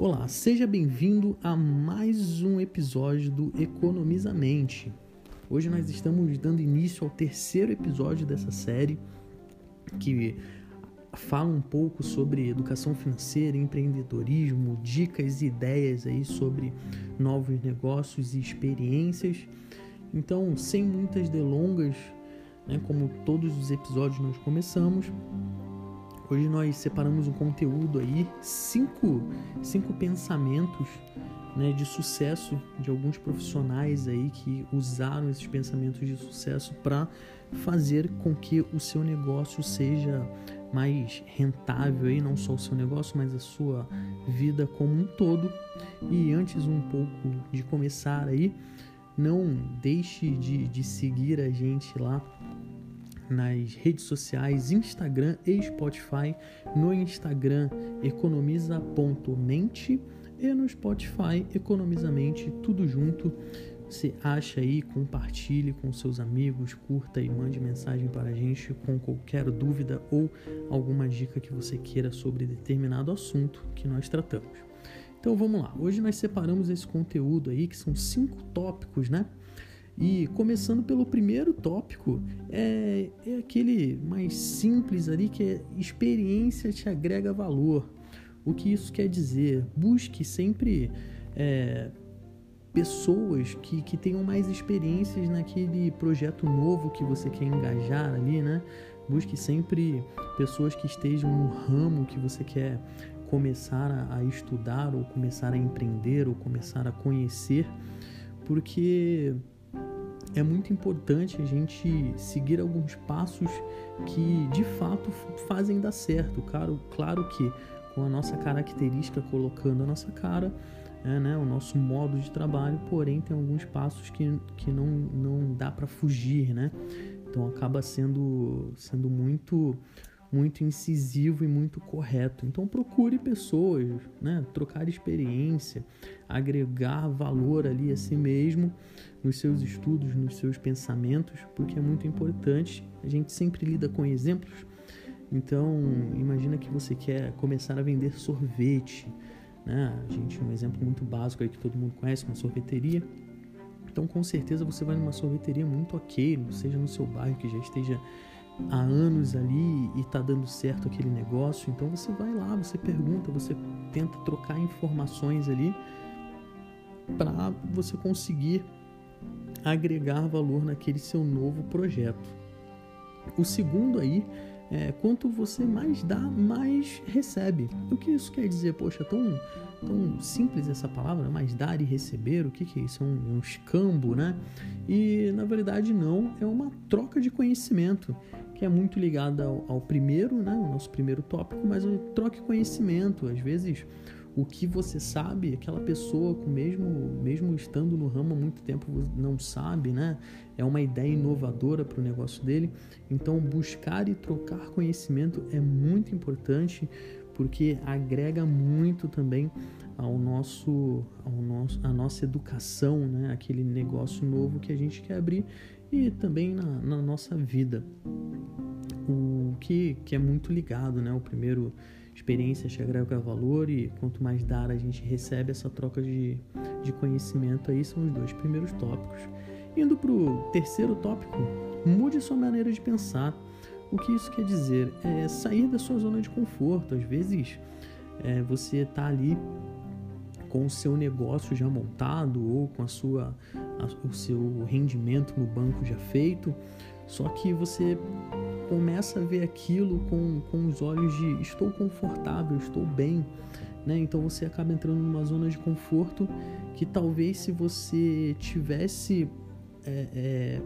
Olá, seja bem-vindo a mais um episódio do Economizamente. Hoje nós estamos dando início ao terceiro episódio dessa série que fala um pouco sobre educação financeira, empreendedorismo, dicas e ideias aí sobre novos negócios e experiências. Então, sem muitas delongas, né, como todos os episódios nós começamos, Hoje nós separamos um conteúdo aí, cinco, cinco pensamentos né, de sucesso de alguns profissionais aí que usaram esses pensamentos de sucesso para fazer com que o seu negócio seja mais rentável aí, não só o seu negócio, mas a sua vida como um todo. E antes um pouco de começar aí, não deixe de, de seguir a gente lá nas redes sociais, Instagram e Spotify. No Instagram, economiza.mente e no Spotify, economizamente, tudo junto. Você acha aí, compartilhe com seus amigos, curta e mande mensagem para a gente com qualquer dúvida ou alguma dica que você queira sobre determinado assunto que nós tratamos. Então vamos lá, hoje nós separamos esse conteúdo aí, que são cinco tópicos, né? E começando pelo primeiro tópico, é, é aquele mais simples ali que é experiência te agrega valor. O que isso quer dizer? Busque sempre é, pessoas que, que tenham mais experiências naquele projeto novo que você quer engajar ali, né? Busque sempre pessoas que estejam no ramo que você quer começar a, a estudar ou começar a empreender ou começar a conhecer, porque é muito importante a gente seguir alguns passos que de fato fazem dar certo. Claro, claro que com a nossa característica colocando a nossa cara, é, né, o nosso modo de trabalho, porém tem alguns passos que, que não, não dá para fugir, né? Então acaba sendo, sendo muito muito incisivo e muito correto. Então procure pessoas, né? trocar experiência, agregar valor ali a si mesmo, nos seus estudos, nos seus pensamentos, porque é muito importante. A gente sempre lida com exemplos. Então imagina que você quer começar a vender sorvete, né? A gente um exemplo muito básico aí que todo mundo conhece, uma sorveteria. Então com certeza você vai numa sorveteria muito ok, seja no seu bairro que já esteja há anos ali e está dando certo aquele negócio, então você vai lá, você pergunta, você tenta trocar informações ali para você conseguir agregar valor naquele seu novo projeto. O segundo aí é quanto você mais dá, mais recebe. O que isso quer dizer? Poxa, tão, tão simples essa palavra, mais dar e receber, o que, que é isso? É um, um escambo, né? E na verdade não, é uma troca de conhecimento que é muito ligada ao, ao, primeiro, né, o nosso primeiro tópico, mas troque conhecimento. Às vezes, o que você sabe, aquela pessoa, com mesmo, mesmo estando no ramo há muito tempo, não sabe, né? É uma ideia inovadora para o negócio dele. Então, buscar e trocar conhecimento é muito importante porque agrega muito também ao nosso, ao nosso, a nossa educação, né? Aquele negócio novo que a gente quer abrir e também na, na nossa vida. O que, que é muito ligado, né? O primeiro, experiência te agrega valor e quanto mais dar a gente recebe essa troca de, de conhecimento aí, são os dois primeiros tópicos. Indo para o terceiro tópico, mude sua maneira de pensar. O que isso quer dizer? É sair da sua zona de conforto. Às vezes é, você está ali com o seu negócio já montado ou com a sua, a, o seu rendimento no banco já feito, só que você começa a ver aquilo com, com os olhos de estou confortável, estou bem. Né? Então você acaba entrando numa zona de conforto que talvez se você tivesse é, é,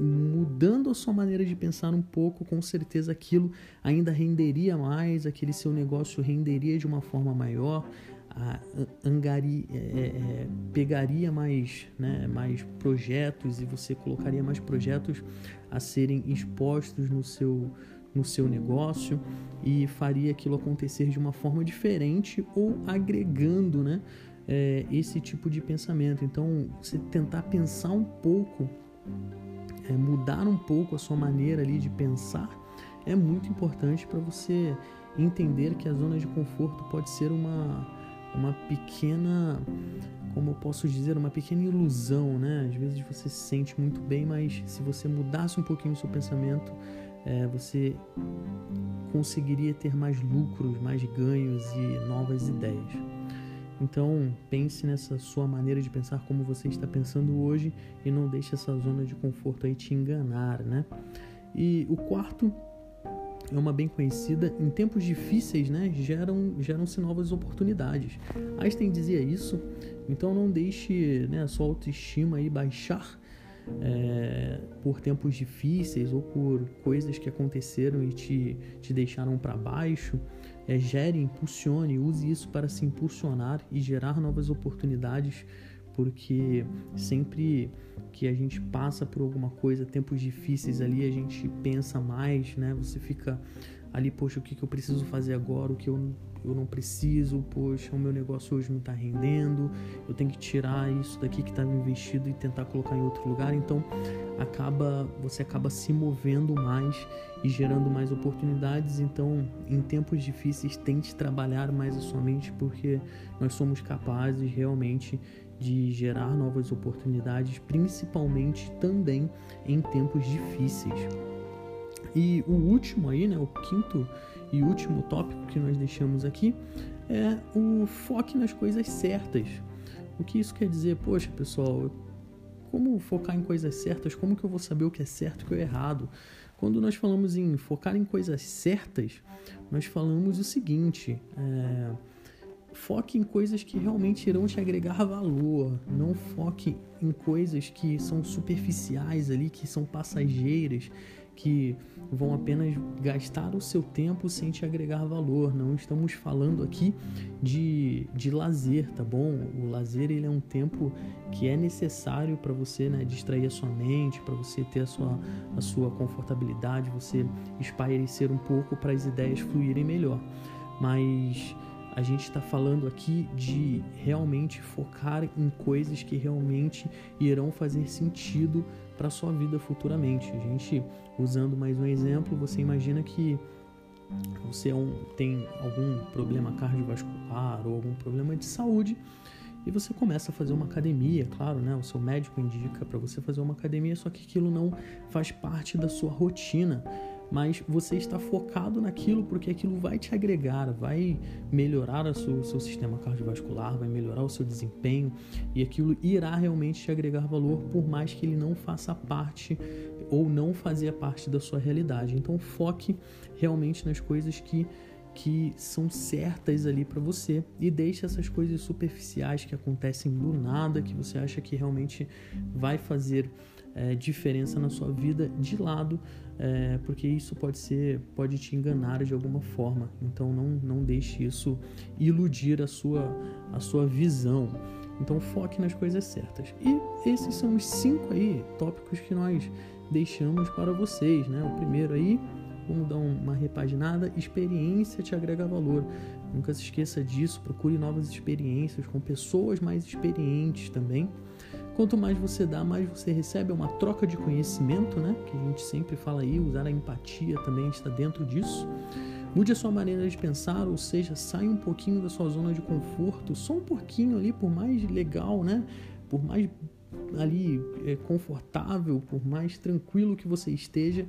mudando a sua maneira de pensar um pouco, com certeza aquilo ainda renderia mais, aquele seu negócio renderia de uma forma maior, a, angari, é, é, pegaria mais, né, mais projetos e você colocaria mais projetos a serem expostos no seu, no seu negócio e faria aquilo acontecer de uma forma diferente ou agregando né, é, esse tipo de pensamento. Então, você tentar pensar um pouco, é, mudar um pouco a sua maneira ali de pensar é muito importante para você entender que a zona de conforto pode ser uma uma pequena, como eu posso dizer, uma pequena ilusão, né? Às vezes você se sente muito bem, mas se você mudasse um pouquinho o seu pensamento, é, você conseguiria ter mais lucros, mais ganhos e novas ideias. Então pense nessa sua maneira de pensar como você está pensando hoje e não deixe essa zona de conforto aí te enganar, né? E o quarto é uma bem conhecida, em tempos difíceis, né, geram, geram-se novas oportunidades. Einstein dizia isso, então não deixe né, a sua autoestima aí baixar é, por tempos difíceis ou por coisas que aconteceram e te, te deixaram para baixo. É, gere, impulsione, use isso para se impulsionar e gerar novas oportunidades porque sempre que a gente passa por alguma coisa, tempos difíceis ali, a gente pensa mais, né? Você fica ali, poxa, o que, que eu preciso fazer agora, o que eu, eu não preciso, poxa, o meu negócio hoje não está rendendo, eu tenho que tirar isso daqui que estava investido e tentar colocar em outro lugar. Então, acaba você acaba se movendo mais e gerando mais oportunidades. Então, em tempos difíceis, tente trabalhar mais a sua mente, porque nós somos capazes realmente de gerar novas oportunidades, principalmente também em tempos difíceis. E o último aí, né, o quinto e último tópico que nós deixamos aqui é o foque nas coisas certas. O que isso quer dizer? Poxa, pessoal, como focar em coisas certas? Como que eu vou saber o que é certo e o que é errado? Quando nós falamos em focar em coisas certas, nós falamos o seguinte: é, foque em coisas que realmente irão te agregar valor. Não foque em coisas que são superficiais ali, que são passageiras, que vão apenas gastar o seu tempo sem te agregar valor. Não estamos falando aqui de, de lazer, tá bom? O lazer ele é um tempo que é necessário para você né, distrair a sua mente, para você ter a sua, a sua confortabilidade, você espairecer um pouco para as ideias fluírem melhor. Mas a gente está falando aqui de realmente focar em coisas que realmente irão fazer sentido para sua vida futuramente. A gente, usando mais um exemplo, você imagina que você é um, tem algum problema cardiovascular ou algum problema de saúde e você começa a fazer uma academia, claro, né? O seu médico indica para você fazer uma academia, só que aquilo não faz parte da sua rotina mas você está focado naquilo porque aquilo vai te agregar, vai melhorar o seu, seu, sistema cardiovascular, vai melhorar o seu desempenho e aquilo irá realmente te agregar valor, por mais que ele não faça parte ou não fazia parte da sua realidade. Então foque realmente nas coisas que que são certas ali para você e deixe essas coisas superficiais que acontecem do nada, que você acha que realmente vai fazer é, diferença na sua vida de lado, é, porque isso pode ser, pode te enganar de alguma forma. Então não, não deixe isso iludir a sua, a sua visão. Então foque nas coisas certas. E esses são os cinco aí tópicos que nós deixamos para vocês, né? O primeiro aí, vamos dar uma repaginada, experiência te agrega valor. Nunca se esqueça disso, procure novas experiências com pessoas mais experientes também. Quanto mais você dá, mais você recebe. É uma troca de conhecimento, né? Que a gente sempre fala aí, usar a empatia também está dentro disso. Mude a sua maneira de pensar, ou seja, saia um pouquinho da sua zona de conforto, só um pouquinho ali, por mais legal, né? Por mais ali é, confortável, por mais tranquilo que você esteja,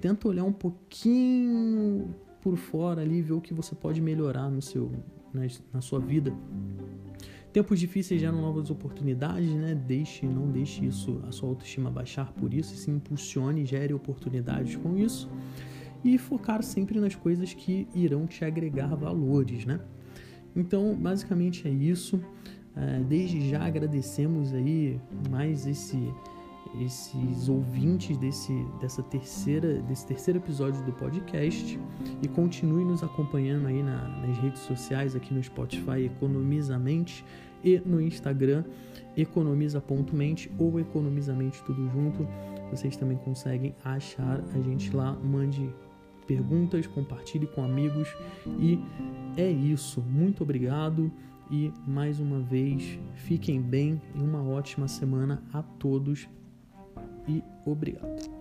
tenta olhar um pouquinho por fora ali, ver o que você pode melhorar no seu, na, na sua vida. Tempos difíceis geram novas oportunidades, né? Deixe, não deixe isso, a sua autoestima baixar por isso, se impulsione, gere oportunidades com isso e focar sempre nas coisas que irão te agregar valores, né? Então, basicamente é isso. É, desde já agradecemos aí mais esse esses ouvintes desse, dessa terceira, desse terceiro episódio do podcast. E continue nos acompanhando aí na, nas redes sociais, aqui no Spotify Economizamente e no Instagram economiza.mente ou economizamente tudo junto. Vocês também conseguem achar a gente lá, mande perguntas, compartilhe com amigos. E é isso. Muito obrigado. E mais uma vez fiquem bem e uma ótima semana a todos e obrigado.